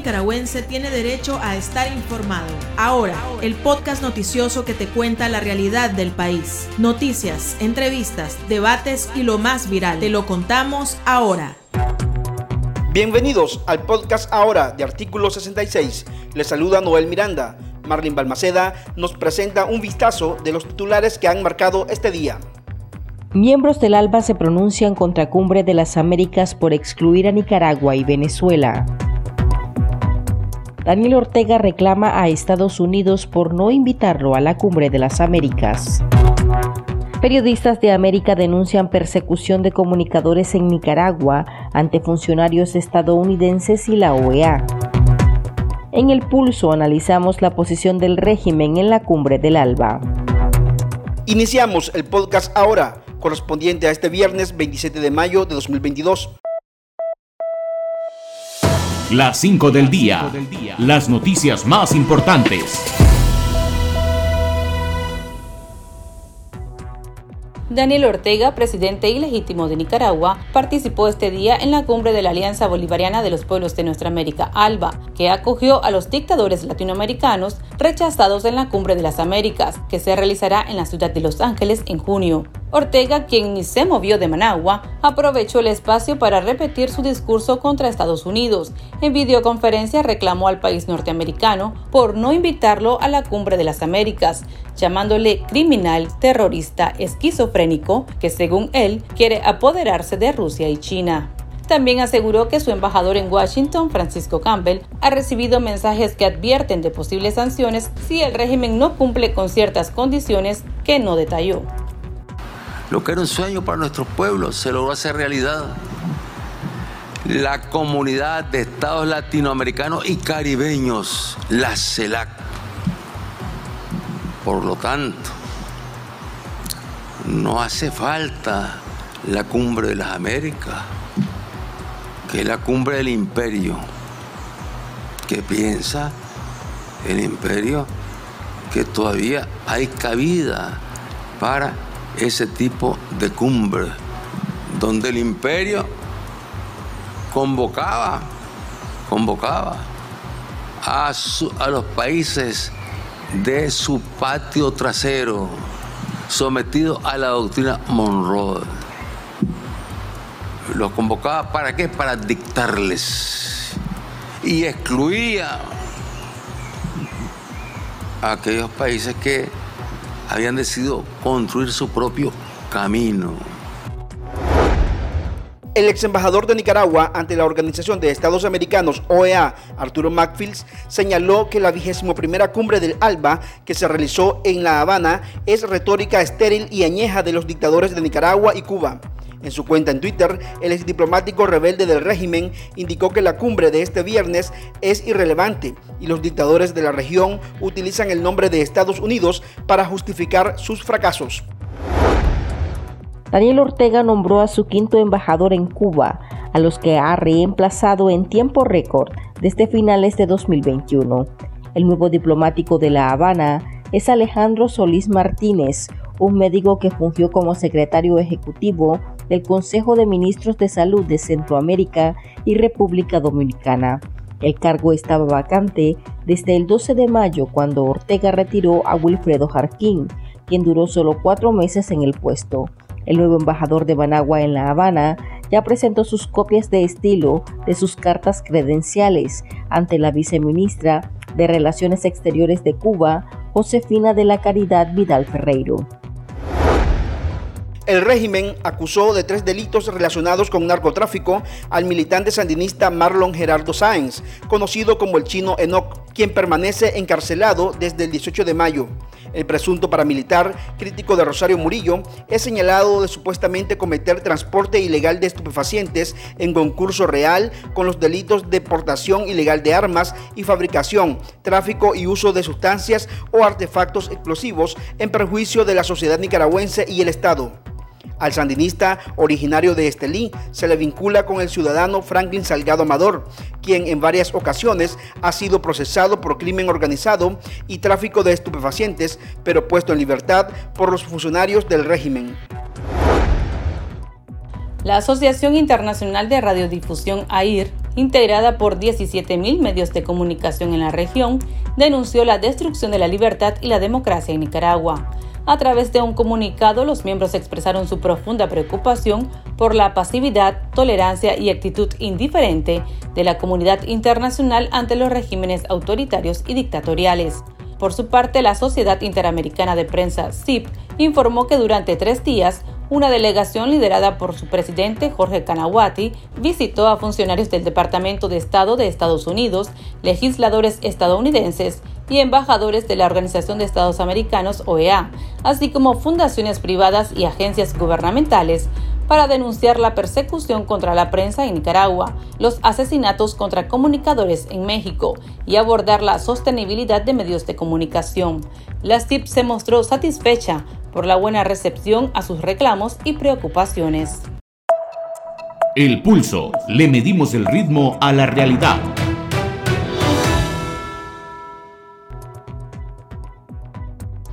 nicaragüense tiene derecho a estar informado. Ahora, el podcast noticioso que te cuenta la realidad del país. Noticias, entrevistas, debates y lo más viral. Te lo contamos ahora. Bienvenidos al podcast ahora de Artículo 66. Les saluda Noel Miranda. Marlin Balmaceda nos presenta un vistazo de los titulares que han marcado este día. Miembros del ALBA se pronuncian contra Cumbre de las Américas por excluir a Nicaragua y Venezuela. Daniel Ortega reclama a Estados Unidos por no invitarlo a la Cumbre de las Américas. Periodistas de América denuncian persecución de comunicadores en Nicaragua ante funcionarios estadounidenses y la OEA. En el pulso analizamos la posición del régimen en la cumbre del ALBA. Iniciamos el podcast ahora correspondiente a este viernes 27 de mayo de 2022. Las 5 del día. Las noticias más importantes. Daniel Ortega, presidente ilegítimo de Nicaragua, participó este día en la cumbre de la Alianza Bolivariana de los Pueblos de Nuestra América, ALBA, que acogió a los dictadores latinoamericanos rechazados en la Cumbre de las Américas, que se realizará en la ciudad de Los Ángeles en junio. Ortega, quien ni se movió de Managua, aprovechó el espacio para repetir su discurso contra Estados Unidos. En videoconferencia reclamó al país norteamericano por no invitarlo a la Cumbre de las Américas, llamándole criminal, terrorista, esquizofrénico, que según él quiere apoderarse de Rusia y China. También aseguró que su embajador en Washington, Francisco Campbell, ha recibido mensajes que advierten de posibles sanciones si el régimen no cumple con ciertas condiciones que no detalló. Lo que era un sueño para nuestros pueblos se logró hacer realidad. La comunidad de estados latinoamericanos y caribeños, la CELAC. Por lo tanto, no hace falta la cumbre de las Américas, que es la cumbre del imperio, que piensa el imperio que todavía hay cabida para ese tipo de cumbre, donde el imperio convocaba, convocaba a, a los países de su patio trasero, sometidos a la doctrina Monroe. Los convocaba para qué? Para dictarles. Y excluía a aquellos países que habían decidido construir su propio camino. El ex embajador de Nicaragua ante la Organización de Estados Americanos, OEA, Arturo Macfields, señaló que la vigésimo primera cumbre del ALBA que se realizó en La Habana es retórica estéril y añeja de los dictadores de Nicaragua y Cuba. En su cuenta en Twitter, el ex diplomático rebelde del régimen indicó que la cumbre de este viernes es irrelevante y los dictadores de la región utilizan el nombre de Estados Unidos para justificar sus fracasos. Daniel Ortega nombró a su quinto embajador en Cuba, a los que ha reemplazado en tiempo récord desde finales de 2021. El nuevo diplomático de La Habana es Alejandro Solís Martínez, un médico que fungió como secretario ejecutivo del Consejo de Ministros de Salud de Centroamérica y República Dominicana. El cargo estaba vacante desde el 12 de mayo cuando Ortega retiró a Wilfredo Jarquín, quien duró solo cuatro meses en el puesto. El nuevo embajador de Managua en La Habana ya presentó sus copias de estilo de sus cartas credenciales ante la viceministra de Relaciones Exteriores de Cuba, Josefina de la Caridad Vidal Ferreiro. El régimen acusó de tres delitos relacionados con narcotráfico al militante sandinista Marlon Gerardo Sáenz, conocido como el chino Enoch, quien permanece encarcelado desde el 18 de mayo. El presunto paramilitar, crítico de Rosario Murillo, es señalado de supuestamente cometer transporte ilegal de estupefacientes en concurso real con los delitos de portación ilegal de armas y fabricación, tráfico y uso de sustancias o artefactos explosivos en perjuicio de la sociedad nicaragüense y el Estado. Al sandinista originario de Estelí se le vincula con el ciudadano Franklin Salgado Amador, quien en varias ocasiones ha sido procesado por crimen organizado y tráfico de estupefacientes, pero puesto en libertad por los funcionarios del régimen. La Asociación Internacional de Radiodifusión AIR integrada por 17.000 medios de comunicación en la región, denunció la destrucción de la libertad y la democracia en Nicaragua. A través de un comunicado, los miembros expresaron su profunda preocupación por la pasividad, tolerancia y actitud indiferente de la comunidad internacional ante los regímenes autoritarios y dictatoriales. Por su parte, la Sociedad Interamericana de Prensa, CIP, informó que durante tres días una delegación liderada por su presidente Jorge Kanawati visitó a funcionarios del Departamento de Estado de Estados Unidos, legisladores estadounidenses y embajadores de la Organización de Estados Americanos, OEA, así como fundaciones privadas y agencias gubernamentales, para denunciar la persecución contra la prensa en Nicaragua, los asesinatos contra comunicadores en México y abordar la sostenibilidad de medios de comunicación. La CIP se mostró satisfecha por la buena recepción a sus reclamos y preocupaciones. El pulso. Le medimos el ritmo a la realidad.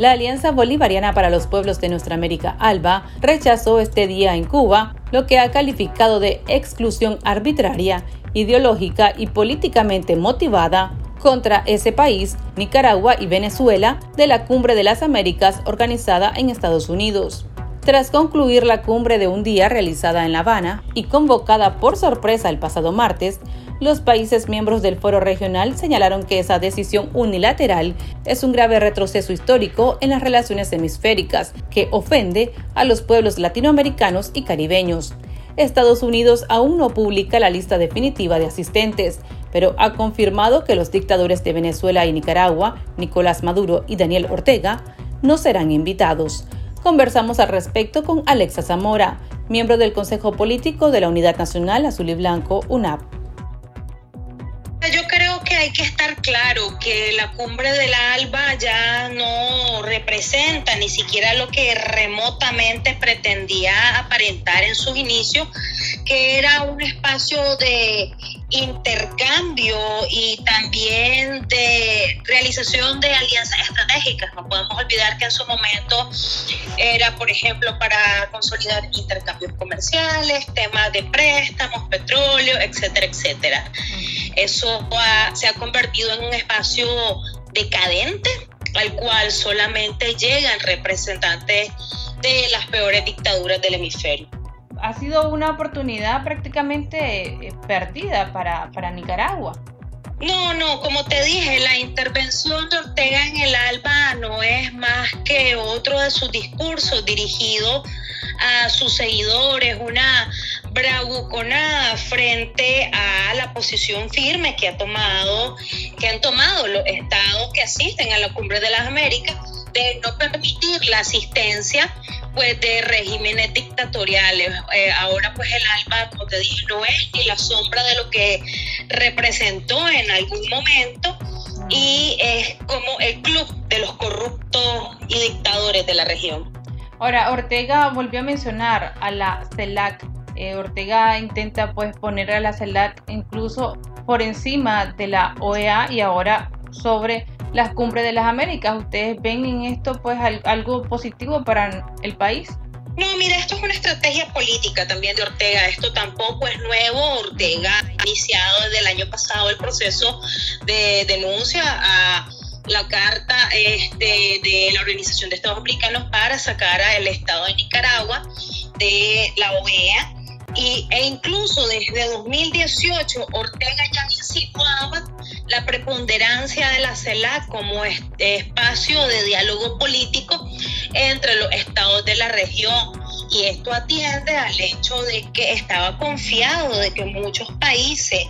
La Alianza Bolivariana para los Pueblos de Nuestra América, ALBA, rechazó este día en Cuba lo que ha calificado de exclusión arbitraria, ideológica y políticamente motivada contra ese país, Nicaragua y Venezuela, de la Cumbre de las Américas organizada en Estados Unidos. Tras concluir la cumbre de un día realizada en La Habana y convocada por sorpresa el pasado martes, los países miembros del foro regional señalaron que esa decisión unilateral es un grave retroceso histórico en las relaciones hemisféricas que ofende a los pueblos latinoamericanos y caribeños. Estados Unidos aún no publica la lista definitiva de asistentes, pero ha confirmado que los dictadores de Venezuela y Nicaragua, Nicolás Maduro y Daniel Ortega, no serán invitados. Conversamos al respecto con Alexa Zamora, miembro del Consejo Político de la Unidad Nacional Azul y Blanco, UNAP hay que estar claro que la cumbre de la ALBA ya no representa ni siquiera lo que remotamente pretendía aparentar en sus inicios, que era un espacio de intercambio y también de realización de alianzas estratégicas. No podemos olvidar que en su momento era, por ejemplo, para consolidar intercambios comerciales, temas de préstamos, petróleo, etcétera, etcétera. Eso se ha convertido en un espacio decadente al cual solamente llegan representantes de las peores dictaduras del hemisferio ha sido una oportunidad prácticamente eh, perdida para, para Nicaragua. No, no, como te dije, la intervención de Ortega en el ALBA no es más que otro de sus discursos dirigido a sus seguidores, una bravuconada frente a la posición firme que ha tomado, que han tomado los estados que asisten a la Cumbre de las Américas de no permitir la asistencia pues de regímenes dictatoriales. Eh, ahora pues el ALBA, como te dije, no es ni la sombra de lo que representó en algún momento y es como el club de los corruptos y dictadores de la región. Ahora, Ortega volvió a mencionar a la CELAC. Eh, Ortega intenta pues poner a la CELAC incluso por encima de la OEA y ahora sobre las cumbres de las Américas. ¿Ustedes ven en esto pues algo positivo para el país? No, mira, esto es una estrategia política también de Ortega. Esto tampoco es nuevo. Ortega ha iniciado desde el año pasado el proceso de denuncia a la carta este, de la Organización de Estados Americanos para sacar al Estado de Nicaragua de la OEA. Y, e incluso desde 2018 Ortega ya insinuaba la preponderancia de la CELAC como espacio de diálogo político entre los estados de la región. Y esto atiende al hecho de que estaba confiado de que muchos países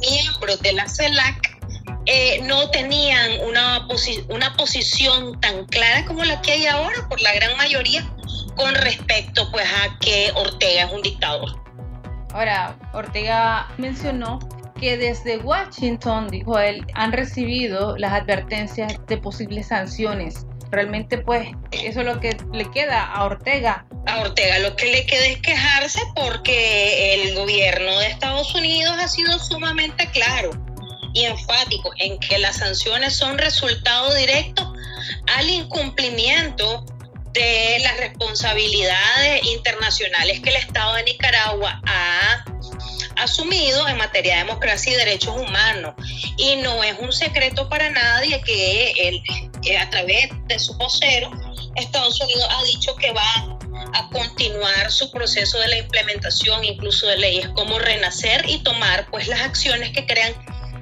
miembros de la CELAC eh, no tenían una, una posición tan clara como la que hay ahora por la gran mayoría con respecto pues a que Ortega es un dictador. Ahora, Ortega mencionó que desde Washington, dijo él, han recibido las advertencias de posibles sanciones. Realmente, pues, eso es lo que le queda a Ortega. A Ortega lo que le queda es quejarse porque el gobierno de Estados Unidos ha sido sumamente claro y enfático en que las sanciones son resultado directo al incumplimiento de las responsabilidades internacionales que el Estado de Nicaragua ha asumido en materia de democracia y derechos humanos. Y no es un secreto para nadie que, él, a través de su vocero, Estados Unidos ha dicho que va a continuar su proceso de la implementación incluso de leyes como renacer y tomar pues las acciones que crean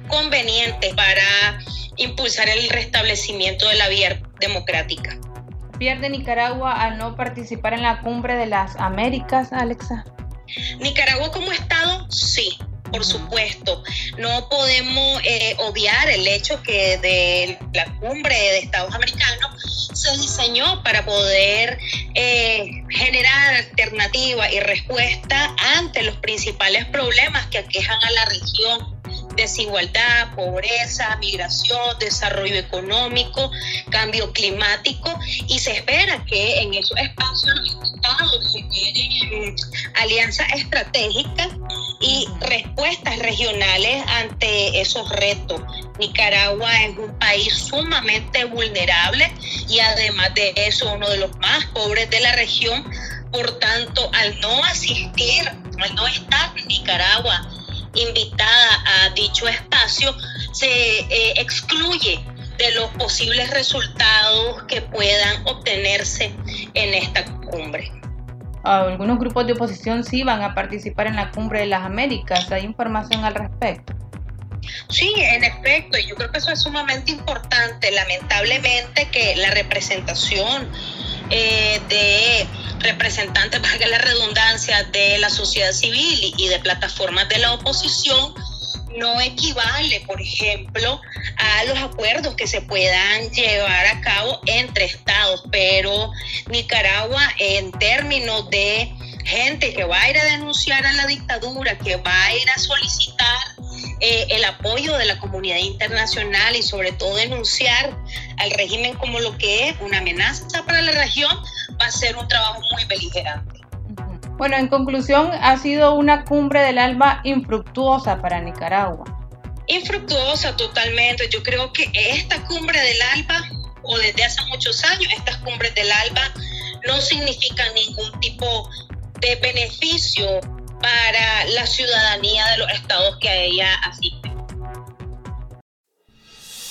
convenientes para impulsar el restablecimiento de la vía democrática. ¿Pierde Nicaragua al no participar en la cumbre de las Américas, Alexa? Nicaragua como Estado, sí, por supuesto. No podemos eh, obviar el hecho que de la cumbre de Estados Americanos se diseñó para poder eh, generar alternativa y respuesta ante los principales problemas que aquejan a la región desigualdad, pobreza, migración, desarrollo económico, cambio climático y se espera que en esos espacios los estados generen alianzas estratégicas y respuestas regionales ante esos retos. Nicaragua es un país sumamente vulnerable y además de eso uno de los más pobres de la región. Por tanto, al no asistir, al no estar en Nicaragua invitada a dicho espacio, se eh, excluye de los posibles resultados que puedan obtenerse en esta cumbre. Algunos grupos de oposición sí van a participar en la cumbre de las Américas. ¿Hay información al respecto? Sí, en efecto, yo creo que eso es sumamente importante. Lamentablemente que la representación eh, de representantes, valga la redundancia, de la sociedad civil y de plataformas de la oposición no equivale, por ejemplo, a los acuerdos que se puedan llevar a cabo entre estados, pero Nicaragua en términos de gente que va a ir a denunciar a la dictadura, que va a ir a solicitar eh, el apoyo de la comunidad internacional y sobre todo denunciar al régimen como lo que es una amenaza para la región, va a ser un trabajo muy beligerante. Bueno, en conclusión, ha sido una cumbre del alma infructuosa para Nicaragua. Infructuosa totalmente. Yo creo que esta cumbre del ALBA, o desde hace muchos años, estas cumbres del ALBA no significan ningún tipo de beneficio para la ciudadanía de los estados que a ella asisten.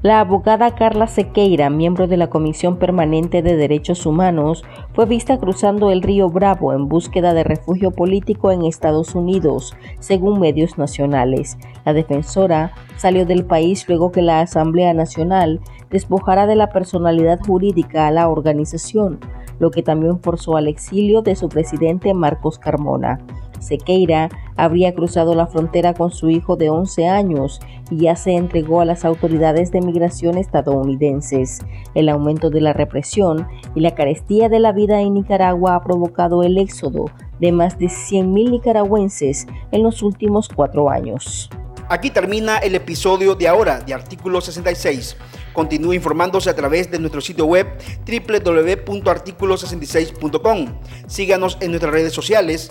La abogada Carla Sequeira, miembro de la Comisión Permanente de Derechos Humanos, fue vista cruzando el río Bravo en búsqueda de refugio político en Estados Unidos, según medios nacionales. La defensora salió del país luego que la Asamblea Nacional despojara de la personalidad jurídica a la organización, lo que también forzó al exilio de su presidente Marcos Carmona. Sequeira habría cruzado la frontera con su hijo de 11 años y ya se entregó a las autoridades de migración estadounidenses. El aumento de la represión y la carestía de la vida en Nicaragua ha provocado el éxodo de más de 100.000 nicaragüenses en los últimos cuatro años. Aquí termina el episodio de ahora de Artículo 66. Continúe informándose a través de nuestro sitio web www.articulo66.com. Síganos en nuestras redes sociales.